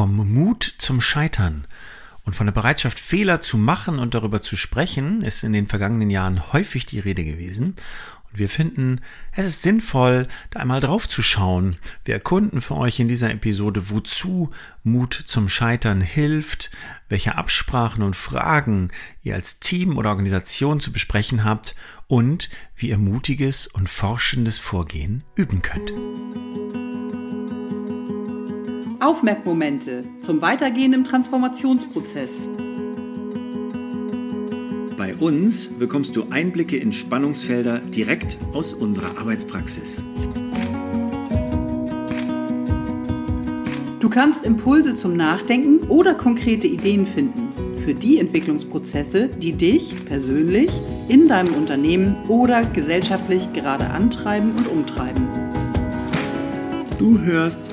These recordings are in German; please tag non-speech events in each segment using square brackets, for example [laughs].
Vom Mut zum Scheitern und von der Bereitschaft, Fehler zu machen und darüber zu sprechen, ist in den vergangenen Jahren häufig die Rede gewesen. Und wir finden, es ist sinnvoll, da einmal drauf zu schauen. Wir erkunden für euch in dieser Episode, wozu Mut zum Scheitern hilft, welche Absprachen und Fragen ihr als Team oder Organisation zu besprechen habt und wie ihr mutiges und forschendes Vorgehen üben könnt. Aufmerkmomente zum Weitergehen im Transformationsprozess. Bei uns bekommst du Einblicke in Spannungsfelder direkt aus unserer Arbeitspraxis. Du kannst Impulse zum Nachdenken oder konkrete Ideen finden für die Entwicklungsprozesse, die dich persönlich in deinem Unternehmen oder gesellschaftlich gerade antreiben und umtreiben. Du hörst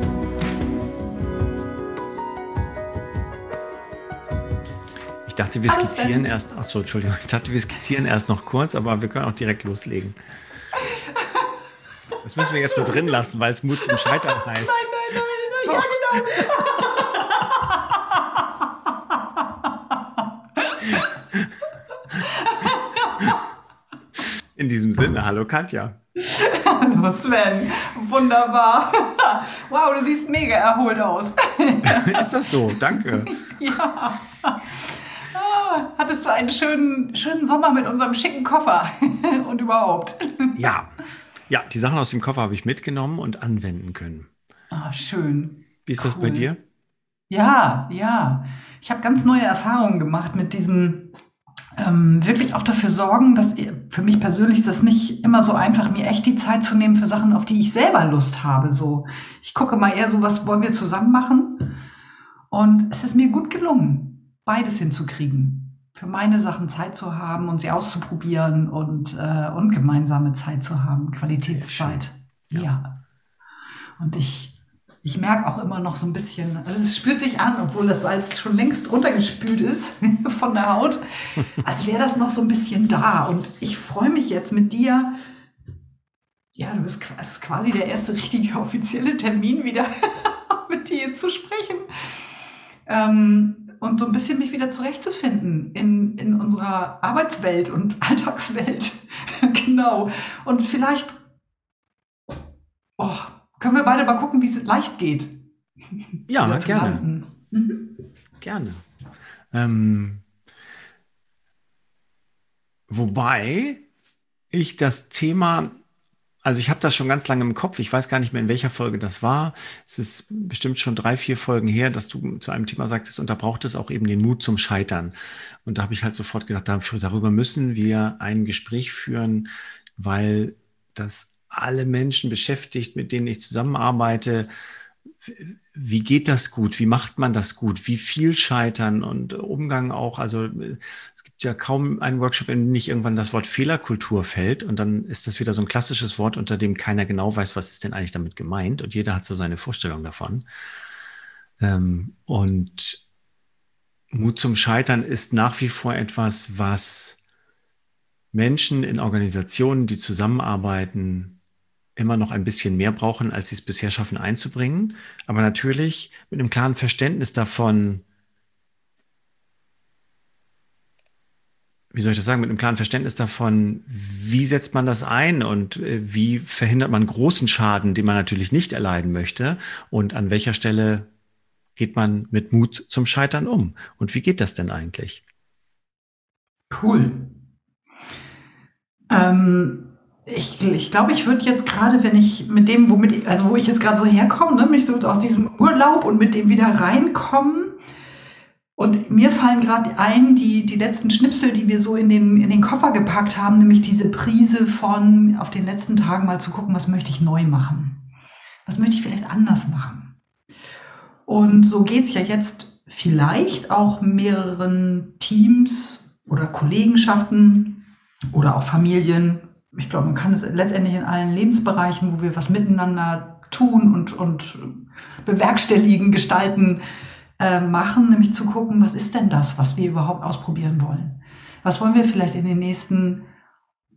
Dachte, wir skizzieren erst. Achso, Entschuldigung. Ich dachte, wir skizzieren erst noch kurz, aber wir können auch direkt loslegen. Das müssen wir jetzt so drin lassen, weil es Mut zum Scheitern [laughs] heißt. Nein, nein, nein, nein. Ja, genau. In diesem Sinne, hallo Katja. Hallo Sven, wunderbar. Wow, du siehst mega erholt aus. [laughs] Ist das so? Danke. Ja hattest du einen schönen, schönen Sommer mit unserem schicken Koffer [laughs] und überhaupt. [laughs] Ja, ja, die Sachen aus dem Koffer habe ich mitgenommen und anwenden können. Ah, schön. Wie ist cool. das bei dir? Ja, ja. Ich habe ganz neue Erfahrungen gemacht mit diesem ähm, wirklich auch dafür sorgen, dass für mich persönlich ist das nicht immer so einfach, mir echt die Zeit zu nehmen für Sachen, auf die ich selber Lust habe. So, ich gucke mal eher so, was wollen wir zusammen machen? Und es ist mir gut gelungen, beides hinzukriegen für meine Sachen Zeit zu haben und sie auszuprobieren und, äh, und gemeinsame Zeit zu haben, Qualitätszeit. Ja. ja. Und ich, ich merke auch immer noch so ein bisschen, also es spürt sich an, obwohl das Salz schon längst runtergespült ist [laughs] von der Haut, als wäre das noch so ein bisschen da. Und ich freue mich jetzt mit dir. Ja, du bist quasi der erste richtige [laughs] offizielle Termin wieder [laughs] mit dir zu sprechen. Ähm, und so ein bisschen mich wieder zurechtzufinden in, in unserer Arbeitswelt und [laughs] Alltagswelt. [laughs] genau. Und vielleicht oh, können wir beide mal gucken, wie es leicht geht. Ja, gerne. Mhm. Gerne. Ähm, wobei ich das Thema also ich habe das schon ganz lange im Kopf. Ich weiß gar nicht mehr, in welcher Folge das war. Es ist bestimmt schon drei, vier Folgen her, dass du zu einem Thema sagtest, und da braucht es auch eben den Mut zum Scheitern. Und da habe ich halt sofort gedacht, darüber müssen wir ein Gespräch führen, weil das alle Menschen beschäftigt, mit denen ich zusammenarbeite, wie geht das gut? Wie macht man das gut? Wie viel Scheitern und Umgang auch? Also es gibt ja kaum einen Workshop, in dem nicht irgendwann das Wort Fehlerkultur fällt und dann ist das wieder so ein klassisches Wort, unter dem keiner genau weiß, was ist denn eigentlich damit gemeint und jeder hat so seine Vorstellung davon. Ähm, und Mut zum Scheitern ist nach wie vor etwas, was Menschen in Organisationen, die zusammenarbeiten, immer noch ein bisschen mehr brauchen, als sie es bisher schaffen einzubringen. Aber natürlich mit einem klaren Verständnis davon, wie soll ich das sagen, mit einem klaren Verständnis davon, wie setzt man das ein und äh, wie verhindert man großen Schaden, den man natürlich nicht erleiden möchte und an welcher Stelle geht man mit Mut zum Scheitern um und wie geht das denn eigentlich? Cool. Ähm, ich, ich glaube, ich würde jetzt gerade, wenn ich mit dem, womit, ich, also wo ich jetzt gerade so herkomme, ne, mich so aus diesem Urlaub und mit dem wieder reinkommen. Und mir fallen gerade ein, die, die letzten Schnipsel, die wir so in den, in den Koffer gepackt haben, nämlich diese Prise von auf den letzten Tagen mal zu gucken, was möchte ich neu machen? Was möchte ich vielleicht anders machen? Und so geht es ja jetzt vielleicht auch mehreren Teams oder Kollegenschaften oder auch Familien. Ich glaube, man kann es letztendlich in allen Lebensbereichen, wo wir was miteinander tun und, und bewerkstelligen, gestalten, äh, machen, nämlich zu gucken, was ist denn das, was wir überhaupt ausprobieren wollen? Was wollen wir vielleicht in den nächsten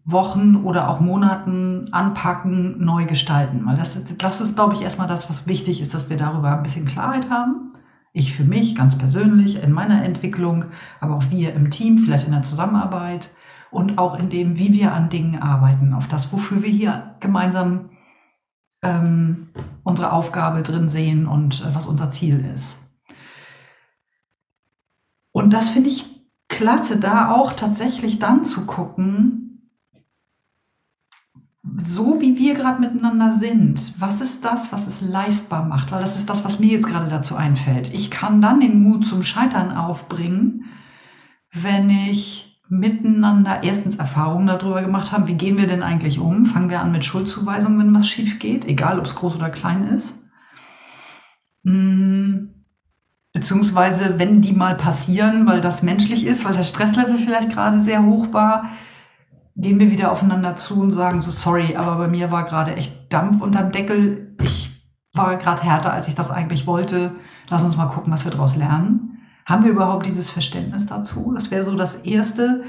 Wochen oder auch Monaten anpacken, neu gestalten? Weil das, das ist, glaube ich, erstmal das, was wichtig ist, dass wir darüber ein bisschen Klarheit haben. Ich für mich ganz persönlich in meiner Entwicklung, aber auch wir im Team, vielleicht in der Zusammenarbeit und auch in dem, wie wir an Dingen arbeiten, auf das, wofür wir hier gemeinsam ähm, unsere Aufgabe drin sehen und äh, was unser Ziel ist. Und das finde ich klasse, da auch tatsächlich dann zu gucken, so wie wir gerade miteinander sind, was ist das, was es leistbar macht? Weil das ist das, was mir jetzt gerade dazu einfällt. Ich kann dann den Mut zum Scheitern aufbringen, wenn ich miteinander erstens Erfahrungen darüber gemacht habe, wie gehen wir denn eigentlich um? Fangen wir an mit Schuldzuweisungen, wenn was schief geht, egal ob es groß oder klein ist. Hm. Beziehungsweise, wenn die mal passieren, weil das menschlich ist, weil der Stresslevel vielleicht gerade sehr hoch war, gehen wir wieder aufeinander zu und sagen so, sorry, aber bei mir war gerade echt Dampf unterm Deckel. Ich war gerade härter, als ich das eigentlich wollte. Lass uns mal gucken, was wir daraus lernen. Haben wir überhaupt dieses Verständnis dazu? Das wäre so das Erste,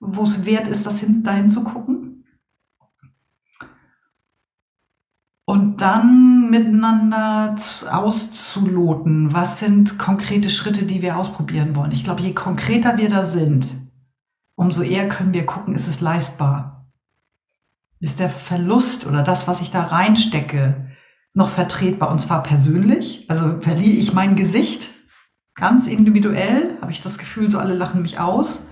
wo es wert ist, das hin, dahin zu gucken. Und dann miteinander auszuloten, was sind konkrete Schritte, die wir ausprobieren wollen. Ich glaube, je konkreter wir da sind, umso eher können wir gucken, ist es leistbar? Ist der Verlust oder das, was ich da reinstecke, noch vertretbar und zwar persönlich? Also verliere ich mein Gesicht ganz individuell? Habe ich das Gefühl, so alle lachen mich aus?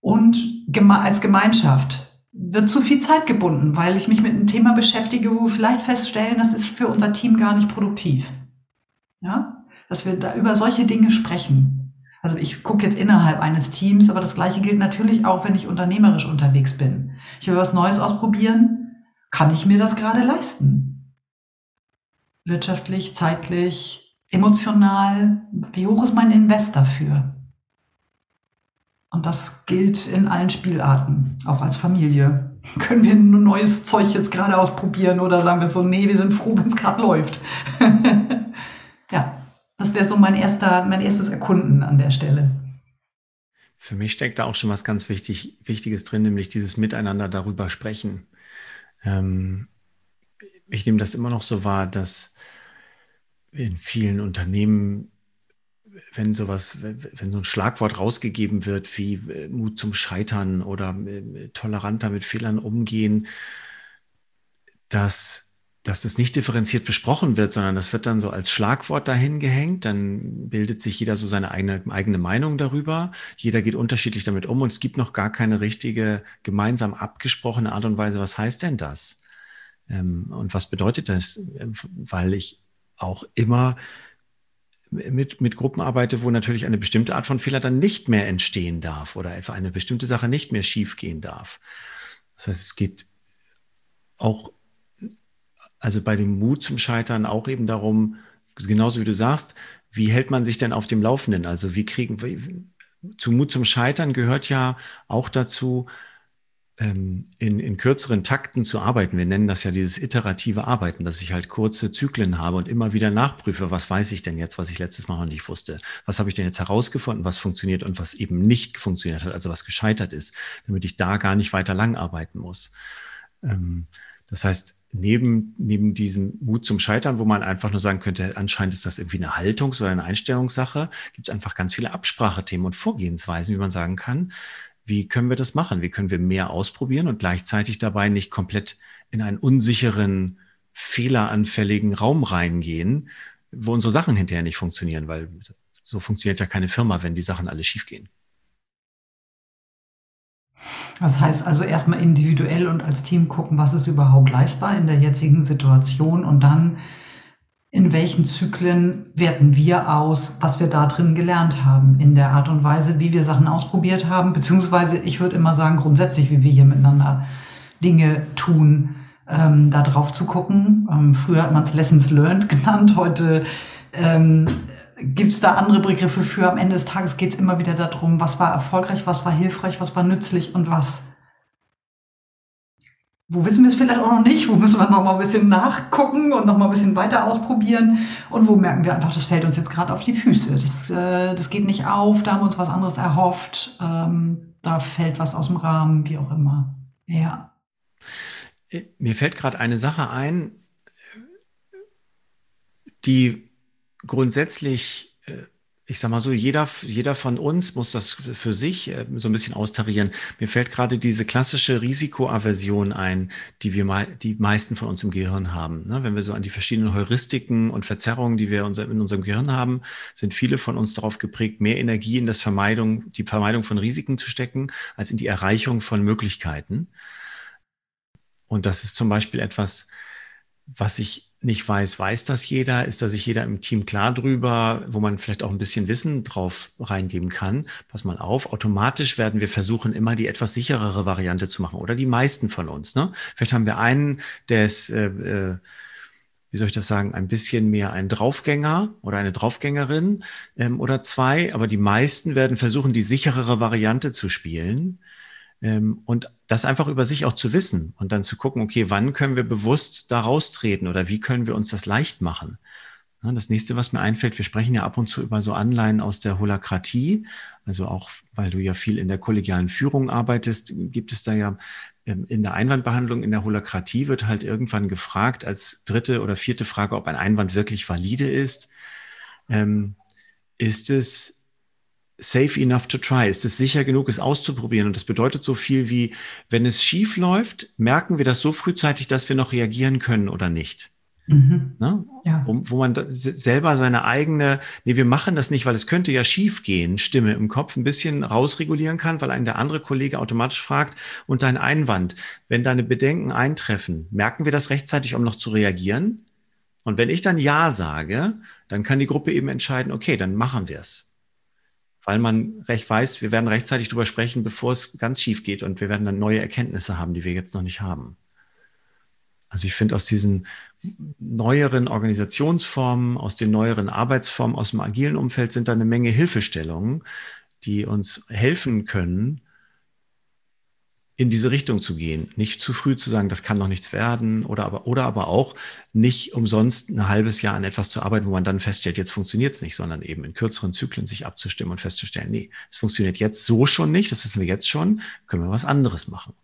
Und als Gemeinschaft wird zu viel Zeit gebunden, weil ich mich mit einem Thema beschäftige, wo wir vielleicht feststellen, das ist für unser Team gar nicht produktiv. Ja? Dass wir da über solche Dinge sprechen. Also ich gucke jetzt innerhalb eines Teams, aber das gleiche gilt natürlich auch, wenn ich unternehmerisch unterwegs bin. Ich will was Neues ausprobieren. Kann ich mir das gerade leisten? Wirtschaftlich, zeitlich, emotional. Wie hoch ist mein Invest dafür? Und das gilt in allen Spielarten, auch als Familie. [laughs] Können wir ein neues Zeug jetzt gerade ausprobieren oder sagen wir so, nee, wir sind froh, [laughs] wenn es gerade läuft. [laughs] ja. Das wäre so mein erster, mein erstes Erkunden an der Stelle. Für mich steckt da auch schon was ganz wichtig, Wichtiges drin, nämlich dieses Miteinander darüber sprechen. Ähm, ich nehme das immer noch so wahr, dass in vielen Unternehmen, wenn sowas, wenn so ein Schlagwort rausgegeben wird wie äh, Mut zum Scheitern oder äh, toleranter mit Fehlern umgehen, dass dass das nicht differenziert besprochen wird, sondern das wird dann so als Schlagwort dahin gehängt. Dann bildet sich jeder so seine eigene, eigene Meinung darüber. Jeder geht unterschiedlich damit um und es gibt noch gar keine richtige gemeinsam abgesprochene Art und Weise. Was heißt denn das? Ähm, und was bedeutet das? Weil ich auch immer mit, mit Gruppen arbeite, wo natürlich eine bestimmte Art von Fehler dann nicht mehr entstehen darf oder etwa eine bestimmte Sache nicht mehr schiefgehen darf. Das heißt, es geht auch also bei dem Mut zum Scheitern auch eben darum, genauso wie du sagst, wie hält man sich denn auf dem Laufenden? Also wie kriegen wir, zu Mut zum Scheitern gehört ja auch dazu, in, in kürzeren Takten zu arbeiten. Wir nennen das ja dieses iterative Arbeiten, dass ich halt kurze Zyklen habe und immer wieder nachprüfe, was weiß ich denn jetzt, was ich letztes Mal noch nicht wusste? Was habe ich denn jetzt herausgefunden, was funktioniert und was eben nicht funktioniert hat, also was gescheitert ist, damit ich da gar nicht weiter lang arbeiten muss. Ähm, das heißt, neben, neben diesem Mut zum Scheitern, wo man einfach nur sagen könnte, anscheinend ist das irgendwie eine Haltungs- oder eine Einstellungssache, gibt es einfach ganz viele Absprachethemen und Vorgehensweisen, wie man sagen kann, wie können wir das machen? Wie können wir mehr ausprobieren und gleichzeitig dabei nicht komplett in einen unsicheren, fehleranfälligen Raum reingehen, wo unsere Sachen hinterher nicht funktionieren, weil so funktioniert ja keine Firma, wenn die Sachen alle schiefgehen. Das heißt also erstmal individuell und als Team gucken, was ist überhaupt leistbar in der jetzigen Situation und dann in welchen Zyklen werten wir aus, was wir da drin gelernt haben, in der Art und Weise, wie wir Sachen ausprobiert haben, beziehungsweise ich würde immer sagen, grundsätzlich, wie wir hier miteinander Dinge tun, ähm, da drauf zu gucken. Ähm, früher hat man es Lessons Learned [laughs] genannt, heute ähm, gibt es da andere Begriffe für? Am Ende des Tages geht es immer wieder darum, was war erfolgreich, was war hilfreich, was war nützlich und was. Wo wissen wir es vielleicht auch noch nicht? Wo müssen wir noch mal ein bisschen nachgucken und noch mal ein bisschen weiter ausprobieren? Und wo merken wir einfach, das fällt uns jetzt gerade auf die Füße. Das, äh, das geht nicht auf, da haben wir uns was anderes erhofft. Ähm, da fällt was aus dem Rahmen, wie auch immer. Ja. Mir fällt gerade eine Sache ein, die grundsätzlich, äh, ich sag mal so, jeder, jeder von uns muss das für sich äh, so ein bisschen austarieren. Mir fällt gerade diese klassische Risikoaversion ein, die wir die meisten von uns im Gehirn haben. Ne? Wenn wir so an die verschiedenen Heuristiken und Verzerrungen, die wir in unserem Gehirn haben, sind viele von uns darauf geprägt, mehr Energie in das Vermeidung, die Vermeidung von Risiken zu stecken, als in die Erreichung von Möglichkeiten. Und das ist zum Beispiel etwas, was ich nicht weiß, weiß das jeder? Ist da sich jeder im Team klar drüber, wo man vielleicht auch ein bisschen Wissen drauf reingeben kann? Pass mal auf, automatisch werden wir versuchen, immer die etwas sicherere Variante zu machen oder die meisten von uns. Ne? Vielleicht haben wir einen, der ist, äh, äh, wie soll ich das sagen, ein bisschen mehr ein Draufgänger oder eine Draufgängerin ähm, oder zwei, aber die meisten werden versuchen, die sicherere Variante zu spielen ähm, und das einfach über sich auch zu wissen und dann zu gucken, okay, wann können wir bewusst da raustreten oder wie können wir uns das leicht machen? Das nächste, was mir einfällt, wir sprechen ja ab und zu über so Anleihen aus der Holakratie. Also auch, weil du ja viel in der kollegialen Führung arbeitest, gibt es da ja ähm, in der Einwandbehandlung, in der Holakratie wird halt irgendwann gefragt als dritte oder vierte Frage, ob ein Einwand wirklich valide ist. Ähm, ist es safe enough to try? Ist es sicher genug, es auszuprobieren? Und das bedeutet so viel wie, wenn es schief läuft, merken wir das so frühzeitig, dass wir noch reagieren können oder nicht. Mhm. Ne? Ja. Wo, wo, man selber seine eigene, nee, wir machen das nicht, weil es könnte ja schief gehen, Stimme im Kopf ein bisschen rausregulieren kann, weil einen der andere Kollege automatisch fragt und dein Einwand, wenn deine Bedenken eintreffen, merken wir das rechtzeitig, um noch zu reagieren? Und wenn ich dann Ja sage, dann kann die Gruppe eben entscheiden, okay, dann machen wir es weil man recht weiß, wir werden rechtzeitig drüber sprechen, bevor es ganz schief geht und wir werden dann neue Erkenntnisse haben, die wir jetzt noch nicht haben. Also ich finde aus diesen neueren Organisationsformen, aus den neueren Arbeitsformen, aus dem agilen Umfeld sind da eine Menge Hilfestellungen, die uns helfen können, in diese Richtung zu gehen. Nicht zu früh zu sagen, das kann doch nichts werden oder aber, oder aber auch nicht umsonst ein halbes Jahr an etwas zu arbeiten, wo man dann feststellt, jetzt funktioniert es nicht, sondern eben in kürzeren Zyklen sich abzustimmen und festzustellen, nee, es funktioniert jetzt so schon nicht, das wissen wir jetzt schon, können wir was anderes machen.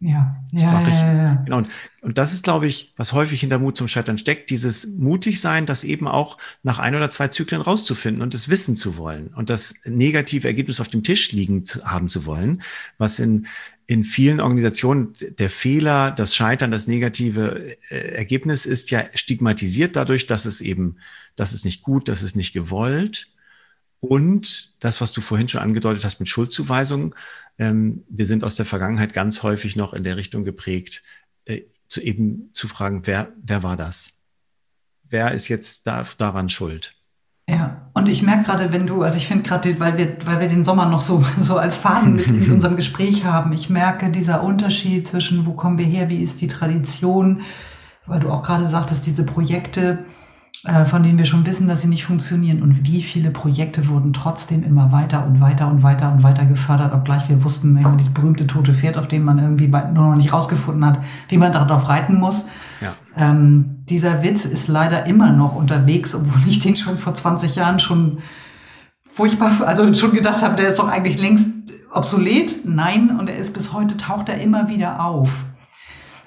Ja, ja, ja, ja, ja, Genau. Und, und das ist, glaube ich, was häufig hinter Mut zum Scheitern steckt, dieses mutig sein, das eben auch nach ein oder zwei Zyklen rauszufinden und das wissen zu wollen und das negative Ergebnis auf dem Tisch liegen zu, haben zu wollen, was in, in vielen Organisationen der Fehler, das Scheitern, das negative äh, Ergebnis ist ja stigmatisiert dadurch, dass es eben, das ist nicht gut, das ist nicht gewollt. Und das, was du vorhin schon angedeutet hast mit Schuldzuweisungen, ähm, wir sind aus der Vergangenheit ganz häufig noch in der Richtung geprägt, äh, zu eben zu fragen, wer, wer war das? Wer ist jetzt da, daran schuld? Ja, und ich merke gerade, wenn du, also ich finde gerade, weil wir, weil wir den Sommer noch so, [laughs] so als Faden mit in unserem [laughs] Gespräch haben, ich merke dieser Unterschied zwischen, wo kommen wir her, wie ist die Tradition, weil du auch gerade sagtest, diese Projekte, von denen wir schon wissen, dass sie nicht funktionieren und wie viele Projekte wurden trotzdem immer weiter und weiter und weiter und weiter gefördert, obgleich wir wussten, immer dieses berühmte tote Pferd, auf dem man irgendwie nur noch nicht rausgefunden hat, wie man darauf reiten muss. Ja. Ähm, dieser Witz ist leider immer noch unterwegs, obwohl ich den schon vor 20 Jahren schon furchtbar, also schon gedacht habe, der ist doch eigentlich längst obsolet. Nein, und er ist bis heute, taucht er immer wieder auf.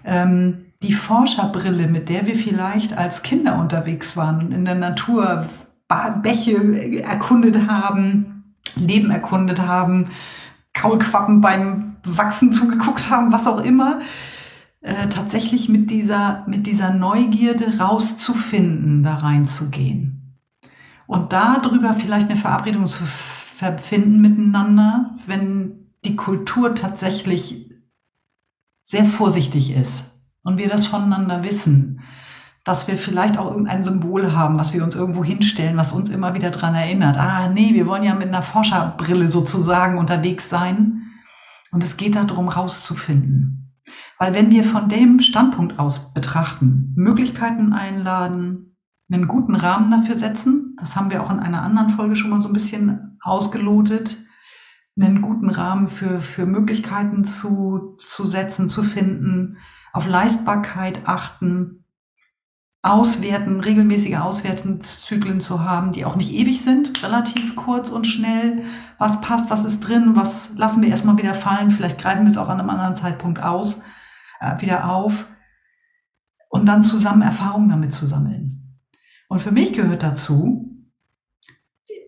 Ähm, die Forscherbrille, mit der wir vielleicht als Kinder unterwegs waren und in der Natur Bäche erkundet haben, Leben erkundet haben, Kaulquappen beim Wachsen zugeguckt haben, was auch immer, äh, tatsächlich mit dieser, mit dieser Neugierde rauszufinden, da reinzugehen. Und darüber vielleicht eine Verabredung zu finden miteinander, wenn die Kultur tatsächlich sehr vorsichtig ist und wir das voneinander wissen, dass wir vielleicht auch irgendein Symbol haben, was wir uns irgendwo hinstellen, was uns immer wieder dran erinnert. Ah, nee, wir wollen ja mit einer Forscherbrille sozusagen unterwegs sein. Und es geht darum, rauszufinden. Weil wenn wir von dem Standpunkt aus betrachten, Möglichkeiten einladen, einen guten Rahmen dafür setzen, Das haben wir auch in einer anderen Folge schon mal so ein bisschen ausgelotet. Einen guten Rahmen für, für Möglichkeiten zu, zu setzen, zu finden, auf Leistbarkeit achten, auswerten, regelmäßige Auswertungszyklen zu haben, die auch nicht ewig sind, relativ kurz und schnell. Was passt, was ist drin, was lassen wir erstmal wieder fallen, vielleicht greifen wir es auch an einem anderen Zeitpunkt aus, äh, wieder auf und dann zusammen Erfahrungen damit zu sammeln. Und für mich gehört dazu,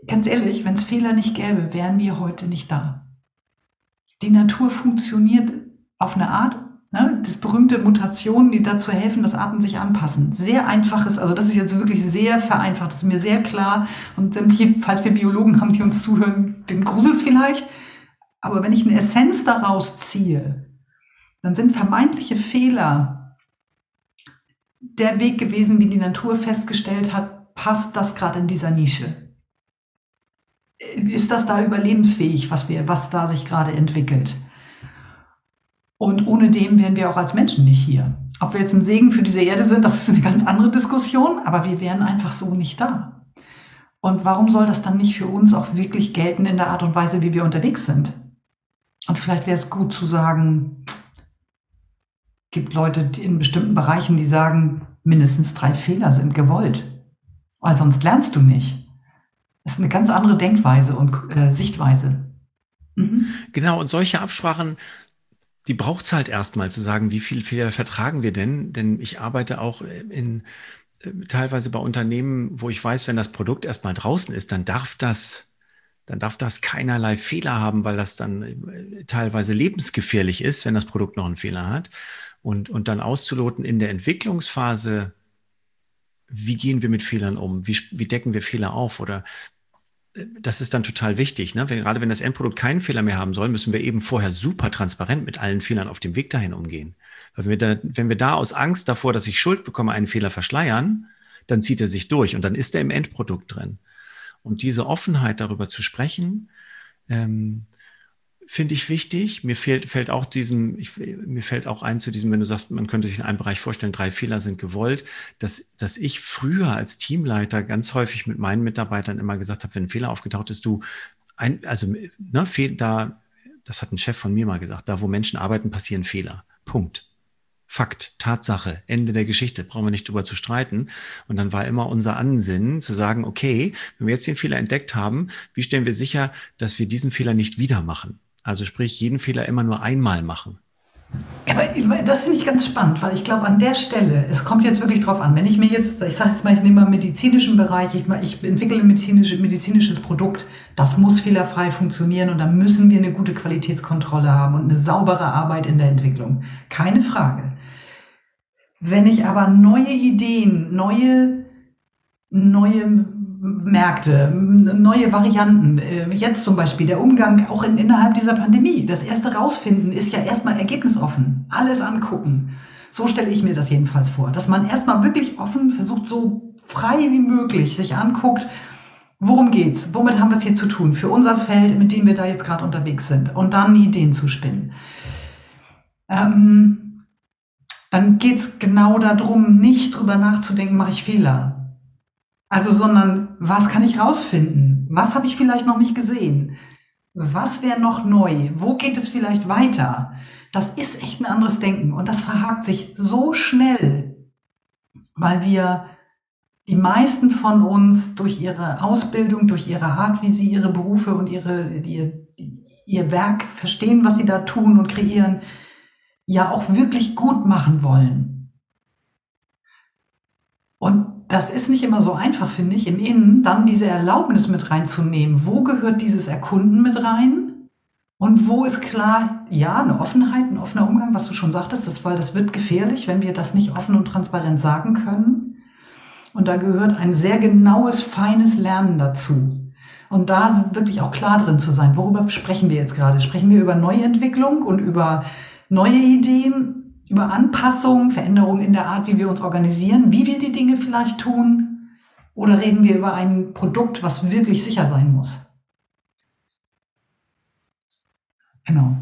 ganz ehrlich, wenn es Fehler nicht gäbe, wären wir heute nicht da. Die Natur funktioniert auf eine Art, das berühmte Mutationen, die dazu helfen, dass Arten sich anpassen. Sehr einfaches, also das ist jetzt wirklich sehr vereinfacht, das ist mir sehr klar. Und falls wir Biologen haben, die uns zuhören, den grusels vielleicht. Aber wenn ich eine Essenz daraus ziehe, dann sind vermeintliche Fehler der Weg gewesen, wie die Natur festgestellt hat, passt das gerade in dieser Nische? Ist das da überlebensfähig, was, wir, was da sich gerade entwickelt? Und ohne dem wären wir auch als Menschen nicht hier. Ob wir jetzt ein Segen für diese Erde sind, das ist eine ganz andere Diskussion, aber wir wären einfach so nicht da. Und warum soll das dann nicht für uns auch wirklich gelten in der Art und Weise, wie wir unterwegs sind? Und vielleicht wäre es gut zu sagen, gibt Leute in bestimmten Bereichen, die sagen, mindestens drei Fehler sind gewollt. Weil sonst lernst du nicht. Das ist eine ganz andere Denkweise und äh, Sichtweise. Mhm. Genau, und solche Absprachen, die braucht es halt erstmal zu sagen, wie viele Fehler vertragen wir denn? Denn ich arbeite auch in äh, teilweise bei Unternehmen, wo ich weiß, wenn das Produkt erstmal draußen ist, dann darf das dann darf das keinerlei Fehler haben, weil das dann äh, teilweise lebensgefährlich ist, wenn das Produkt noch einen Fehler hat und, und dann auszuloten in der Entwicklungsphase, wie gehen wir mit Fehlern um? Wie, wie decken wir Fehler auf? Oder äh, das ist dann total wichtig. Ne? Wenn, gerade wenn das Endprodukt keinen Fehler mehr haben soll, müssen wir eben vorher super transparent mit allen Fehlern auf dem Weg dahin umgehen. Weil wenn wir da, wenn wir da aus Angst davor, dass ich Schuld bekomme, einen Fehler verschleiern, dann zieht er sich durch und dann ist er im Endprodukt drin. Und diese Offenheit darüber zu sprechen, ähm, finde ich wichtig. Mir fehlt, fällt auch diesem, ich, mir fällt auch ein zu diesem, wenn du sagst, man könnte sich in einem Bereich vorstellen, drei Fehler sind gewollt, dass, dass ich früher als Teamleiter ganz häufig mit meinen Mitarbeitern immer gesagt habe, wenn ein Fehler aufgetaucht ist, du, ein, also, ne, fehl, da, das hat ein Chef von mir mal gesagt, da wo Menschen arbeiten, passieren Fehler. Punkt. Fakt, Tatsache, Ende der Geschichte, brauchen wir nicht drüber zu streiten. Und dann war immer unser Ansinnen zu sagen, okay, wenn wir jetzt den Fehler entdeckt haben, wie stellen wir sicher, dass wir diesen Fehler nicht wieder machen? Also sprich, jeden Fehler immer nur einmal machen. Aber das finde ich ganz spannend, weil ich glaube, an der Stelle, es kommt jetzt wirklich drauf an, wenn ich mir jetzt, ich sage jetzt mal, ich nehme mal medizinischen Bereich, ich, ich entwickle ein medizinische, medizinisches Produkt, das muss fehlerfrei funktionieren und da müssen wir eine gute Qualitätskontrolle haben und eine saubere Arbeit in der Entwicklung. Keine Frage. Wenn ich aber neue Ideen, neue, neue Märkte, neue Varianten. Äh, jetzt zum Beispiel der Umgang auch in, innerhalb dieser Pandemie. Das erste rausfinden ist ja erstmal ergebnisoffen. Alles angucken. So stelle ich mir das jedenfalls vor. Dass man erstmal wirklich offen versucht, so frei wie möglich sich anguckt, worum geht's? Womit haben wir es hier zu tun? Für unser Feld, mit dem wir da jetzt gerade unterwegs sind. Und dann Ideen zu spinnen. Ähm, dann geht's genau darum, nicht drüber nachzudenken, mache ich Fehler also, sondern was kann ich rausfinden? Was habe ich vielleicht noch nicht gesehen? Was wäre noch neu? Wo geht es vielleicht weiter? Das ist echt ein anderes Denken und das verhakt sich so schnell, weil wir die meisten von uns durch ihre Ausbildung, durch ihre Art, wie sie ihre Berufe und ihre, ihr, ihr Werk verstehen, was sie da tun und kreieren, ja auch wirklich gut machen wollen. Und das ist nicht immer so einfach, finde ich, im Innen dann diese Erlaubnis mit reinzunehmen. Wo gehört dieses Erkunden mit rein? Und wo ist klar, ja, eine Offenheit, ein offener Umgang, was du schon sagtest, das, weil das wird gefährlich, wenn wir das nicht offen und transparent sagen können. Und da gehört ein sehr genaues, feines Lernen dazu. Und da wirklich auch klar drin zu sein. Worüber sprechen wir jetzt gerade? Sprechen wir über Neuentwicklung und über neue Ideen über Anpassungen, Veränderungen in der Art, wie wir uns organisieren, wie wir die Dinge vielleicht tun? Oder reden wir über ein Produkt, was wirklich sicher sein muss? Genau.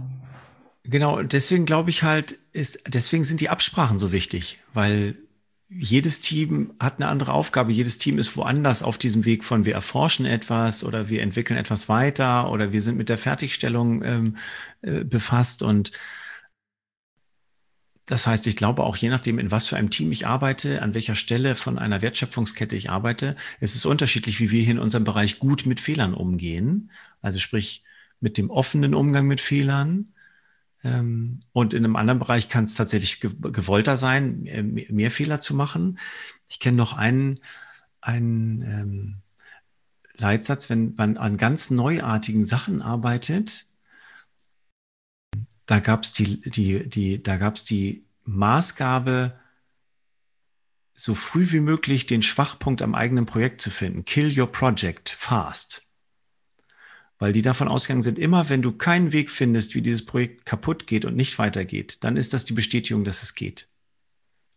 Genau, deswegen glaube ich halt, ist, deswegen sind die Absprachen so wichtig, weil jedes Team hat eine andere Aufgabe. Jedes Team ist woanders auf diesem Weg von wir erforschen etwas oder wir entwickeln etwas weiter oder wir sind mit der Fertigstellung ähm, äh, befasst. Und das heißt, ich glaube auch je nachdem, in was für einem Team ich arbeite, an welcher Stelle von einer Wertschöpfungskette ich arbeite, ist es unterschiedlich, wie wir hier in unserem Bereich gut mit Fehlern umgehen. Also sprich mit dem offenen Umgang mit Fehlern ähm, und in einem anderen Bereich kann es tatsächlich gewollter sein, mehr Fehler zu machen. Ich kenne noch einen, einen ähm, Leitsatz, wenn man an ganz neuartigen Sachen arbeitet, da gab es die, die, die, da gab's die Maßgabe, so früh wie möglich den Schwachpunkt am eigenen Projekt zu finden. Kill your project fast weil die davon ausgegangen sind, immer wenn du keinen Weg findest, wie dieses Projekt kaputt geht und nicht weitergeht, dann ist das die Bestätigung, dass es geht.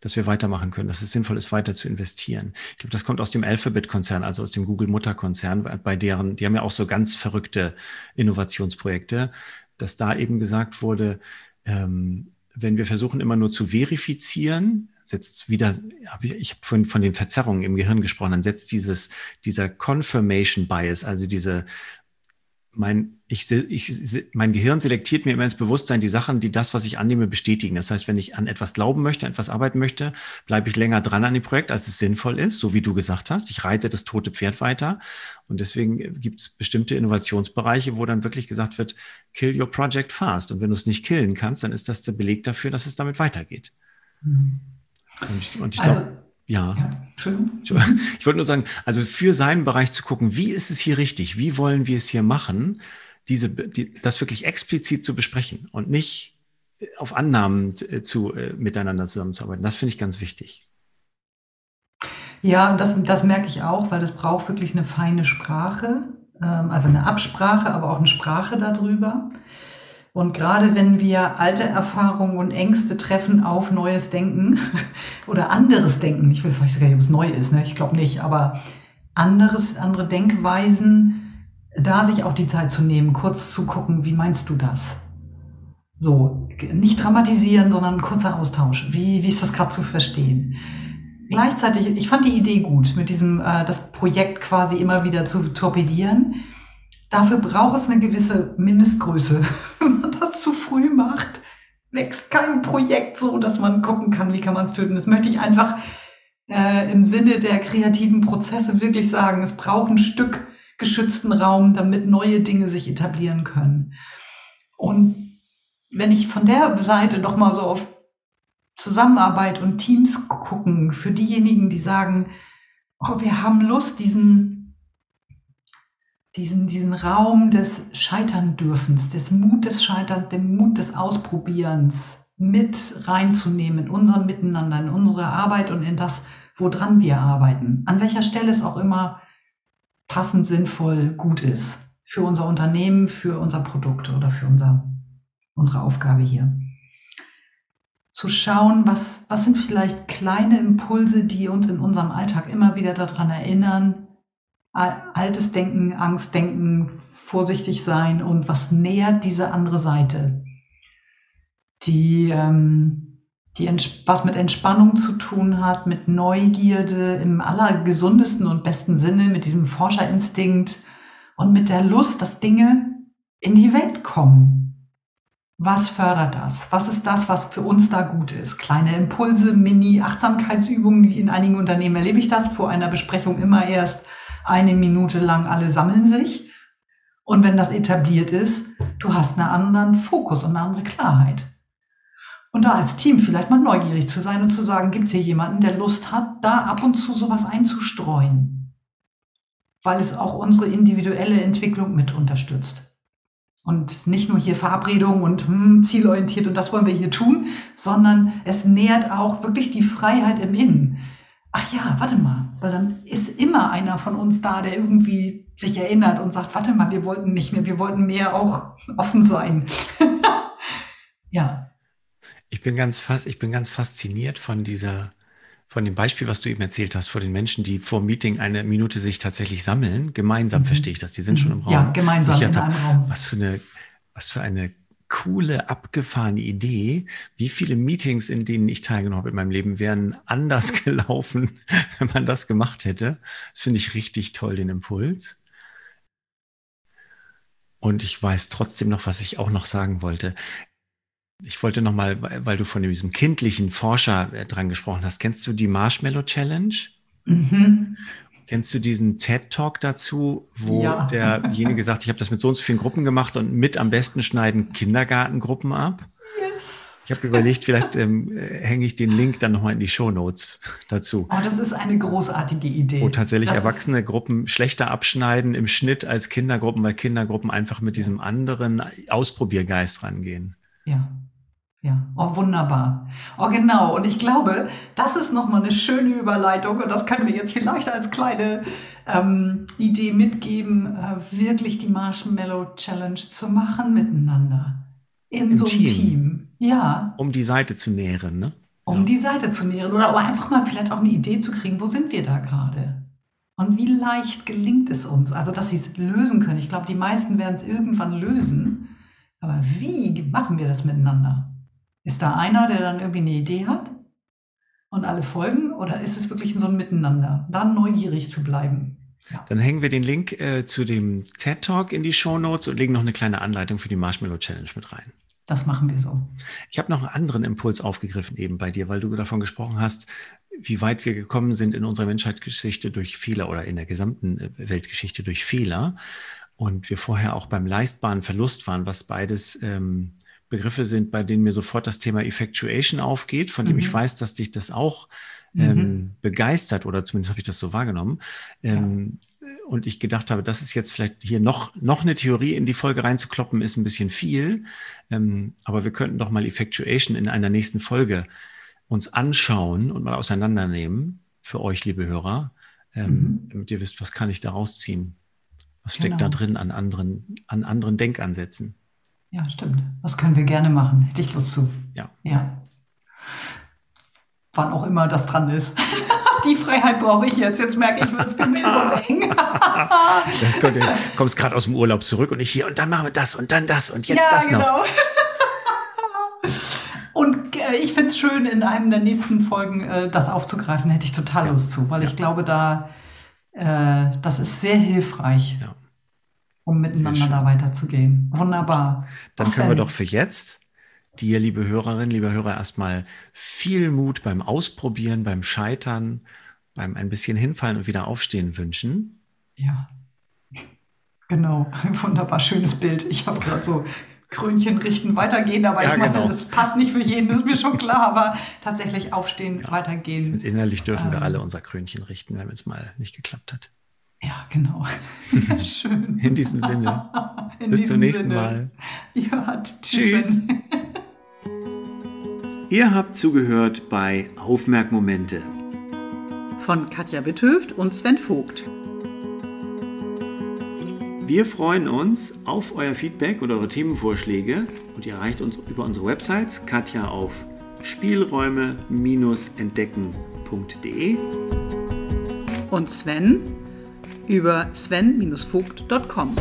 Dass wir weitermachen können, dass es sinnvoll ist, weiter zu investieren. Ich glaube, das kommt aus dem Alphabet-Konzern, also aus dem Google-Mutterkonzern, bei deren, die haben ja auch so ganz verrückte Innovationsprojekte, dass da eben gesagt wurde, ähm, wenn wir versuchen immer nur zu verifizieren, setzt wieder, hab ich, ich habe vorhin von den Verzerrungen im Gehirn gesprochen, dann setzt dieses, dieser Confirmation Bias, also diese mein, ich, ich, mein Gehirn selektiert mir immer ins Bewusstsein die Sachen, die das, was ich annehme, bestätigen. Das heißt, wenn ich an etwas glauben möchte, an etwas arbeiten möchte, bleibe ich länger dran an dem Projekt, als es sinnvoll ist, so wie du gesagt hast. Ich reite das tote Pferd weiter. Und deswegen gibt es bestimmte Innovationsbereiche, wo dann wirklich gesagt wird, kill your project fast. Und wenn du es nicht killen kannst, dann ist das der Beleg dafür, dass es damit weitergeht. Mhm. Und, und ich also, glaube, ja. ja. Ich wollte nur sagen, also für seinen Bereich zu gucken, wie ist es hier richtig? Wie wollen wir es hier machen? Diese, die, das wirklich explizit zu besprechen und nicht auf Annahmen äh, zu, äh, miteinander zusammenzuarbeiten. Das finde ich ganz wichtig. Ja, das, das merke ich auch, weil das braucht wirklich eine feine Sprache, ähm, also eine Absprache, aber auch eine Sprache darüber. Und gerade wenn wir alte Erfahrungen und Ängste treffen auf neues Denken [laughs] oder anderes Denken, ich weiß gar nicht, ob es neu ist, ne? ich glaube nicht, aber anderes, andere Denkweisen, da sich auch die Zeit zu nehmen, kurz zu gucken, wie meinst du das? So, nicht dramatisieren, sondern kurzer Austausch. Wie, wie ist das gerade zu verstehen? Gleichzeitig, ich fand die Idee gut, mit diesem, äh, das Projekt quasi immer wieder zu torpedieren. Dafür braucht es eine gewisse Mindestgröße. [laughs] Wenn man das zu früh macht, wächst kein Projekt so, dass man gucken kann, wie kann man es töten. Das möchte ich einfach äh, im Sinne der kreativen Prozesse wirklich sagen. Es braucht ein Stück geschützten Raum, damit neue Dinge sich etablieren können. Und wenn ich von der Seite doch mal so auf Zusammenarbeit und Teams gucken, für diejenigen, die sagen, oh, wir haben Lust, diesen diesen, diesen Raum des Scheitern-Dürfens, des Mut des Scheiterns, dem Mut des Ausprobierens mit reinzunehmen in unser Miteinander, in unsere Arbeit und in das, woran wir arbeiten. An welcher Stelle es auch immer passend, sinnvoll, gut ist. Für unser Unternehmen, für unser Produkt oder für unser, unsere Aufgabe hier. Zu schauen, was, was sind vielleicht kleine Impulse, die uns in unserem Alltag immer wieder daran erinnern, altes Denken, Angstdenken, vorsichtig sein und was nähert diese andere Seite, die, ähm, die was mit Entspannung zu tun hat, mit Neugierde im allergesundesten und besten Sinne, mit diesem Forscherinstinkt und mit der Lust, dass Dinge in die Welt kommen. Was fördert das? Was ist das, was für uns da gut ist? Kleine Impulse, Mini-Achtsamkeitsübungen, in einigen Unternehmen erlebe ich das vor einer Besprechung immer erst eine Minute lang alle sammeln sich. Und wenn das etabliert ist, du hast einen anderen Fokus und eine andere Klarheit. Und da als Team vielleicht mal neugierig zu sein und zu sagen, gibt es hier jemanden, der Lust hat, da ab und zu sowas einzustreuen? Weil es auch unsere individuelle Entwicklung mit unterstützt. Und nicht nur hier Verabredungen und hm, zielorientiert und das wollen wir hier tun, sondern es nährt auch wirklich die Freiheit im Innen ach ja, warte mal, weil dann ist immer einer von uns da, der irgendwie sich erinnert und sagt, warte mal, wir wollten nicht mehr, wir wollten mehr auch offen sein. [laughs] ja. Ich bin ganz fast, ich bin ganz fasziniert von dieser, von dem Beispiel, was du eben erzählt hast, vor den Menschen, die vor dem Meeting eine Minute sich tatsächlich sammeln. Gemeinsam mhm. verstehe ich das. Die sind schon im. Raum. Ja, gemeinsam in einem Raum. Was für eine, was für eine coole, abgefahrene Idee. Wie viele Meetings, in denen ich teilgenommen habe in meinem Leben, wären anders [laughs] gelaufen, wenn man das gemacht hätte. Das finde ich richtig toll, den Impuls. Und ich weiß trotzdem noch, was ich auch noch sagen wollte. Ich wollte noch mal, weil du von diesem kindlichen Forscher äh, dran gesprochen hast, kennst du die Marshmallow Challenge? Mhm. Kennst du diesen TED-Talk dazu, wo ja. derjenige sagt, ich habe das mit so und so vielen Gruppen gemacht und mit am besten schneiden Kindergartengruppen ab? Yes. Ich habe überlegt, vielleicht ähm, hänge ich den Link dann nochmal in die Show Notes dazu. Oh, das ist eine großartige Idee. Wo tatsächlich das erwachsene Gruppen schlechter abschneiden im Schnitt als Kindergruppen, weil Kindergruppen einfach mit diesem anderen Ausprobiergeist rangehen. Ja. Ja, oh, wunderbar. Oh, genau. Und ich glaube, das ist nochmal eine schöne Überleitung und das können wir jetzt vielleicht als kleine ähm, Idee mitgeben, äh, wirklich die Marshmallow Challenge zu machen miteinander. In Im so einem Team. Team. Ja. Um die Seite zu nähren, ne? Um ja. die Seite zu nähren oder aber einfach mal vielleicht auch eine Idee zu kriegen, wo sind wir da gerade? Und wie leicht gelingt es uns? Also, dass sie es lösen können. Ich glaube, die meisten werden es irgendwann lösen. Aber wie machen wir das miteinander? Ist da einer, der dann irgendwie eine Idee hat und alle folgen? Oder ist es wirklich so ein Miteinander? Dann neugierig zu bleiben. Ja. Dann hängen wir den Link äh, zu dem TED Talk in die Show Notes und legen noch eine kleine Anleitung für die Marshmallow Challenge mit rein. Das machen wir so. Ich habe noch einen anderen Impuls aufgegriffen eben bei dir, weil du davon gesprochen hast, wie weit wir gekommen sind in unserer Menschheitsgeschichte durch Fehler oder in der gesamten äh, Weltgeschichte durch Fehler. Und wir vorher auch beim leistbaren Verlust waren, was beides ähm, Begriffe sind, bei denen mir sofort das Thema Effectuation aufgeht, von dem mhm. ich weiß, dass dich das auch ähm, mhm. begeistert oder zumindest habe ich das so wahrgenommen. Ähm, ja. Und ich gedacht habe, das ist jetzt vielleicht hier noch, noch eine Theorie in die Folge reinzukloppen, ist ein bisschen viel. Ähm, aber wir könnten doch mal Effectuation in einer nächsten Folge uns anschauen und mal auseinandernehmen für euch, liebe Hörer, ähm, mhm. damit ihr wisst, was kann ich da rausziehen? Was steckt genau. da drin an anderen, an anderen Denkansätzen? Ja, stimmt. Das können wir gerne machen. Hätte ich Lust zu. Ja. Ja. Wann auch immer das dran ist. [laughs] Die Freiheit brauche ich jetzt. Jetzt merke ich, es bin mir sonst eng. [laughs] das kommt, du kommst gerade aus dem Urlaub zurück und ich hier und dann machen wir das und dann das und jetzt ja, das noch. Genau. [laughs] Und äh, ich finde es schön, in einem der nächsten Folgen äh, das aufzugreifen, hätte ich total ja. Lust zu, weil ja. ich glaube, da äh, das ist sehr hilfreich. Ja um miteinander da weiterzugehen. Wunderbar. Dann können wir doch für jetzt dir, liebe Hörerinnen, liebe Hörer, erstmal viel Mut beim Ausprobieren, beim Scheitern, beim ein bisschen hinfallen und wieder aufstehen wünschen. Ja, genau. Ein wunderbar schönes Bild. Ich habe gerade so Krönchen richten, weitergehen, aber ja, ich meine, genau. das passt nicht für jeden, das ist mir schon klar, aber tatsächlich aufstehen, ja. weitergehen. Und innerlich dürfen ähm, wir alle unser Krönchen richten, wenn es mal nicht geklappt hat. Ja, genau. [laughs] Schön. In diesem Sinne. [laughs] In Bis diesem zum nächsten Sinne. Mal. Ja, tschüss. tschüss. [laughs] Ihr habt zugehört bei Aufmerkmomente von Katja Witthöft und Sven Vogt. Wir freuen uns auf euer Feedback und eure Themenvorschläge und ihr erreicht uns über unsere Websites Katja auf spielräume-entdecken.de und Sven über sven-vogt.com.